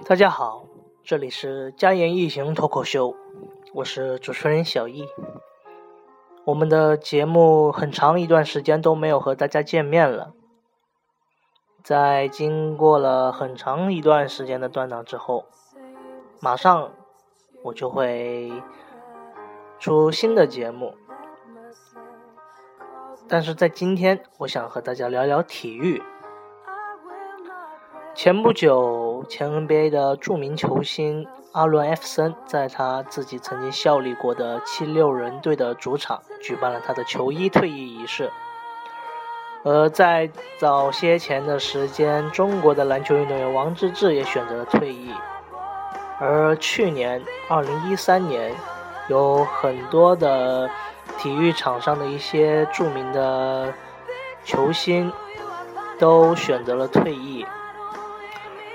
大家好，这里是家言异行脱口秀，我是主持人小易。我们的节目很长一段时间都没有和大家见面了，在经过了很长一段时间的断档之后，马上我就会出新的节目。但是在今天，我想和大家聊聊体育。前不久，前 NBA 的著名球星阿伦·艾弗森在他自己曾经效力过的七六人队的主场举办了他的球衣退役仪式。而在早些前的时间，中国的篮球运动员王治郅也选择了退役。而去年，二零一三年，有很多的体育场上的一些著名的球星都选择了退役。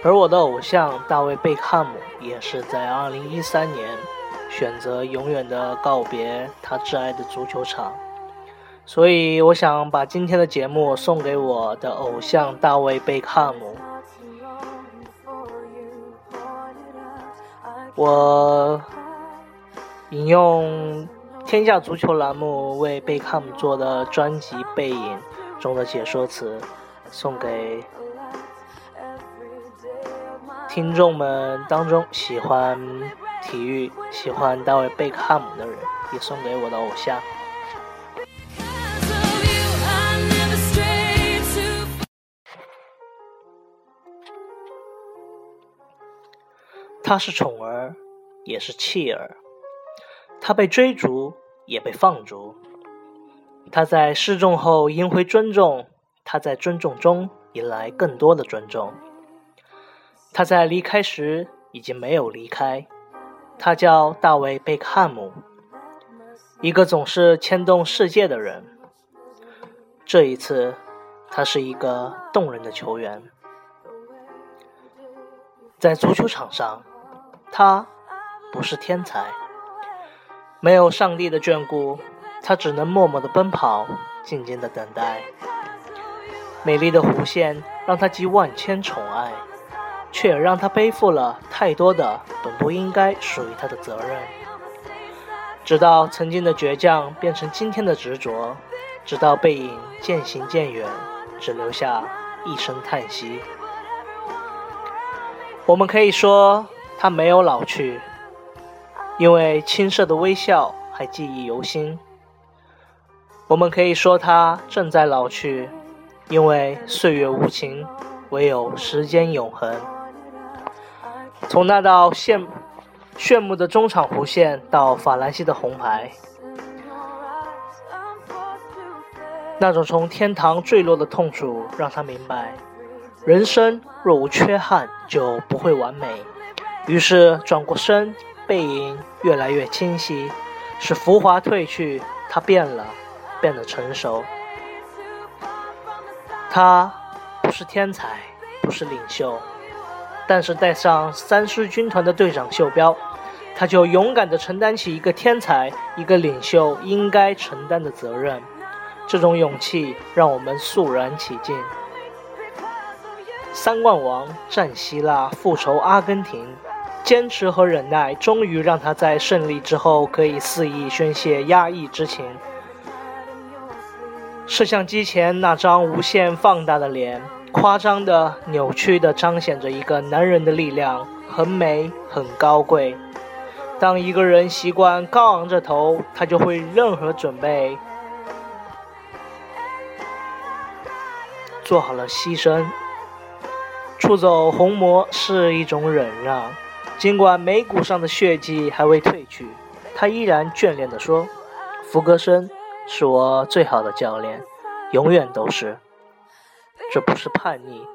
而我的偶像大卫·贝克汉姆也是在2013年选择永远的告别他挚爱的足球场，所以我想把今天的节目送给我的偶像大卫·贝克汉姆。我引用天下足球栏目为贝克汉姆做的专辑《背影》中的解说词，送给。听众们当中喜欢体育、喜欢大卫·贝克汉姆的人，也送给我的偶像。他是宠儿，也是弃儿。他被追逐，也被放逐。他在失重后赢回尊重，他在尊重中迎来更多的尊重。他在离开时已经没有离开，他叫大卫·贝克汉姆，一个总是牵动世界的人。这一次，他是一个动人的球员。在足球场上，他不是天才，没有上帝的眷顾，他只能默默的奔跑，静静的等待。美丽的弧线让他集万千宠爱。却也让他背负了太多的本不应该属于他的责任，直到曾经的倔强变成今天的执着，直到背影渐行渐远，只留下一声叹息。我们可以说他没有老去，因为青涩的微笑还记忆犹新；我们可以说他正在老去，因为岁月无情，唯有时间永恒。从那道炫炫目的中场弧线到法兰西的红牌，那种从天堂坠落的痛楚让他明白，人生若无缺憾就不会完美。于是转过身，背影越来越清晰，使浮华褪去，他变了，变得成熟。他不是天才，不是领袖。但是带上三狮军团的队长袖标，他就勇敢地承担起一个天才、一个领袖应该承担的责任。这种勇气让我们肃然起敬。三冠王战希腊，复仇阿根廷，坚持和忍耐，终于让他在胜利之后可以肆意宣泄压抑之情。摄像机前那张无限放大的脸。夸张的、扭曲的，彰显着一个男人的力量，很美，很高贵。当一个人习惯高昂着头，他就会任何准备，做好了牺牲。出走红魔是一种忍让，尽管眉骨上的血迹还未褪去，他依然眷恋地说：“福格森是我最好的教练，永远都是。”这不是叛逆，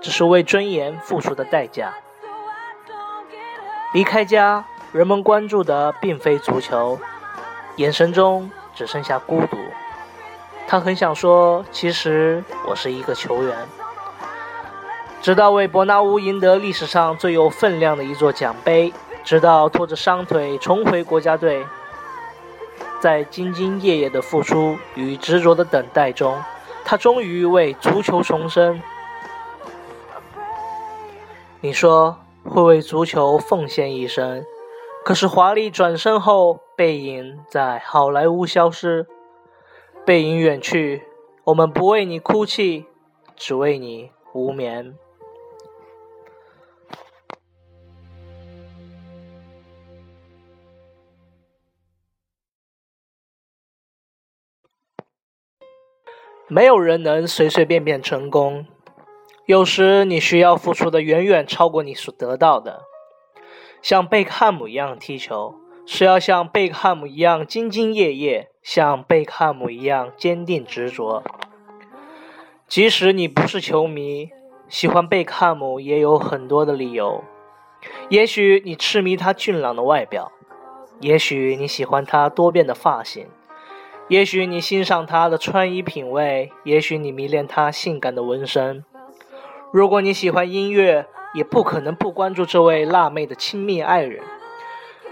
只是为尊严付出的代价。离开家，人们关注的并非足球，眼神中只剩下孤独。他很想说：“其实我是一个球员。”直到为伯纳乌赢得历史上最有分量的一座奖杯，直到拖着伤腿重回国家队，在兢兢业业的付出与执着的等待中。他终于为足球重生。你说会为足球奉献一生。可是华丽转身后，背影在好莱坞消失。背影远去，我们不为你哭泣，只为你无眠。没有人能随随便便成功，有时你需要付出的远远超过你所得到的。像贝克汉姆一样踢球，是要像贝克汉姆一样兢兢业业，像贝克汉姆一样坚定执着。即使你不是球迷，喜欢贝克汉姆也有很多的理由。也许你痴迷他俊朗的外表，也许你喜欢他多变的发型。也许你欣赏他的穿衣品味，也许你迷恋他性感的纹身。如果你喜欢音乐，也不可能不关注这位辣妹的亲密爱人。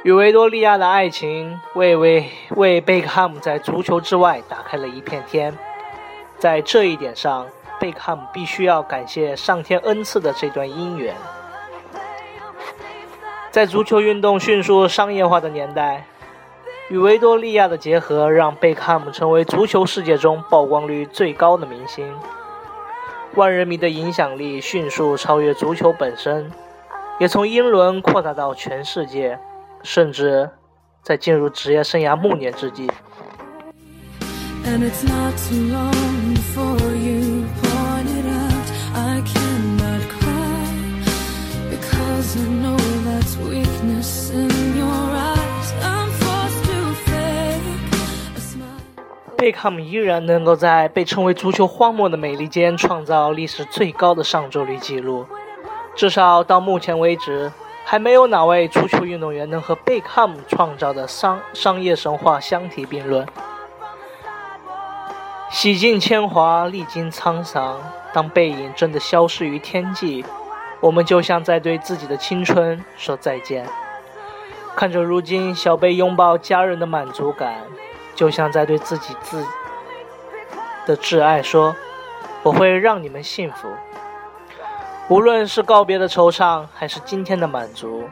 与维多利亚的爱情，为为为贝克汉姆在足球之外打开了一片天。在这一点上，贝克汉姆必须要感谢上天恩赐的这段姻缘。在足球运动迅速商业化的年代。与维多利亚的结合，让贝克汉姆成为足球世界中曝光率最高的明星。万人迷的影响力迅速超越足球本身，也从英伦扩大到全世界，甚至在进入职业生涯暮年之际。贝克汉姆依然能够在被称为“足球荒漠”的美利坚创造历史最高的上座率纪录，至少到目前为止，还没有哪位足球运动员能和贝克汉姆创造的商商业神话相提并论。洗尽铅华，历经沧桑，当背影真的消失于天际，我们就像在对自己的青春说再见。看着如今小贝拥抱家人的满足感。就像在对自己自的挚爱说：“我会让你们幸福。”无论是告别的惆怅，还是今天的满足，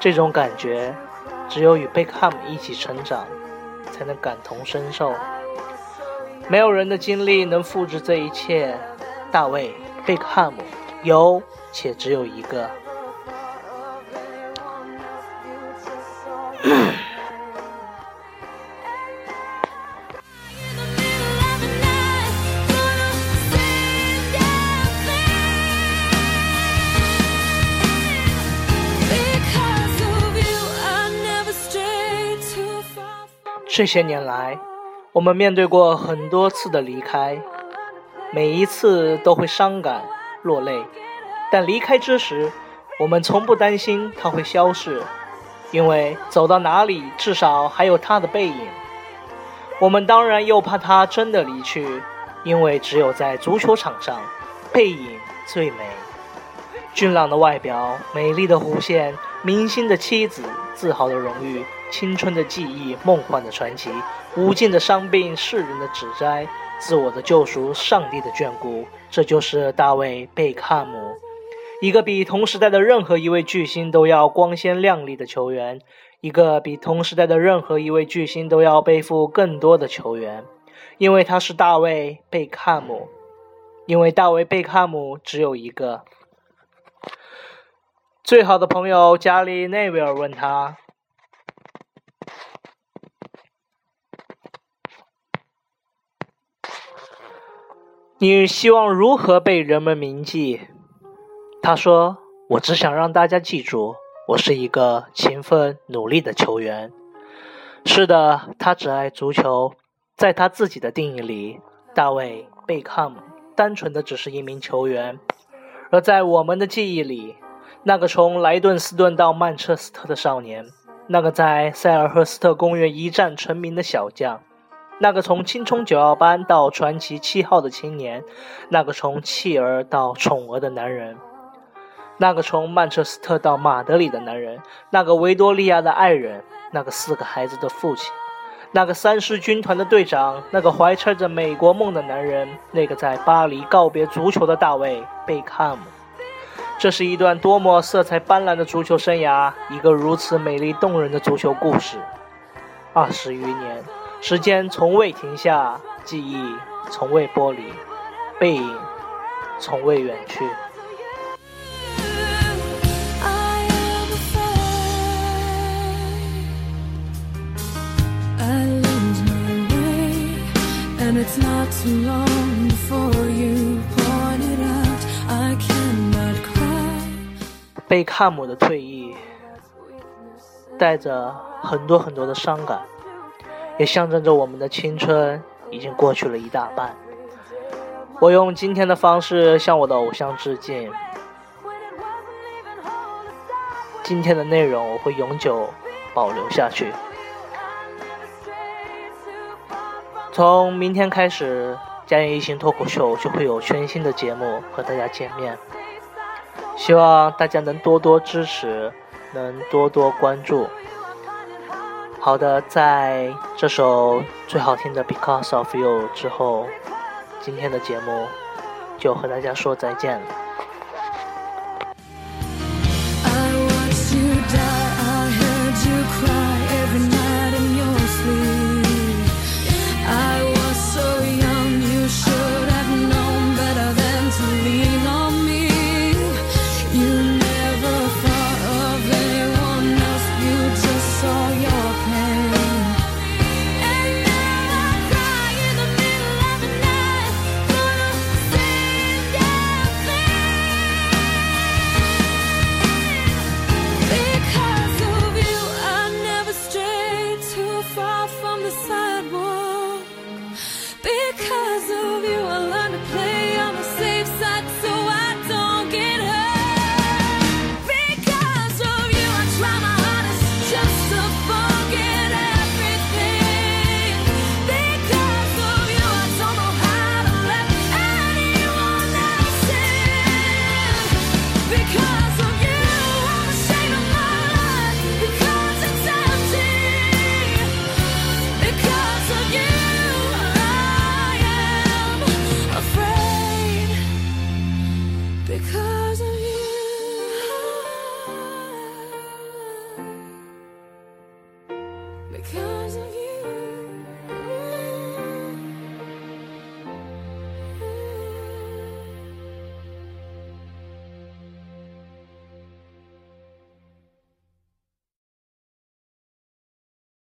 这种感觉，只有与贝克汉姆一起成长，才能感同身受。没有人的经历能复制这一切。大卫·贝克汉姆有且只有一个。这些年来，我们面对过很多次的离开，每一次都会伤感落泪。但离开之时，我们从不担心它会消逝，因为走到哪里，至少还有他的背影。我们当然又怕他真的离去，因为只有在足球场上，背影最美。俊朗的外表，美丽的弧线，明星的妻子，自豪的荣誉。青春的记忆，梦幻的传奇，无尽的伤病，世人的指摘，自我的救赎，上帝的眷顾，这就是大卫·贝克汉姆，一个比同时代的任何一位巨星都要光鲜亮丽的球员，一个比同时代的任何一位巨星都要背负更多的球员，因为他是大卫·贝克汉姆，因为大卫·贝克汉姆只有一个最好的朋友加里·内维尔问他。你希望如何被人们铭记？他说：“我只想让大家记住，我是一个勤奋努力的球员。”是的，他只爱足球。在他自己的定义里，大卫·贝克汉姆单纯的只是一名球员；而在我们的记忆里，那个从莱顿斯顿到曼彻斯特的少年，那个在塞尔赫斯特公园一战成名的小将。那个从青葱九号班到传奇七号的青年，那个从弃儿到宠儿的男人，那个从曼彻斯特到马德里的男人，那个维多利亚的爱人，那个四个孩子的父亲，那个三狮军团的队长，那个怀揣着美国梦的男人，那个在巴黎告别足球的大卫·贝克汉姆。这是一段多么色彩斑斓的足球生涯，一个如此美丽动人的足球故事。二十余年，时间从未停下，记忆从未剥离，背影从未远去。It's not too long before you 贝克姆的退役，带着很多很多的伤感，也象征着我们的青春已经过去了一大半。我用今天的方式向我的偶像致敬。今天的内容我会永久保留下去。从明天开始，家园一行脱口秀就会有全新的节目和大家见面。希望大家能多多支持，能多多关注。好的，在这首最好听的《Because of You》之后，今天的节目就和大家说再见了。because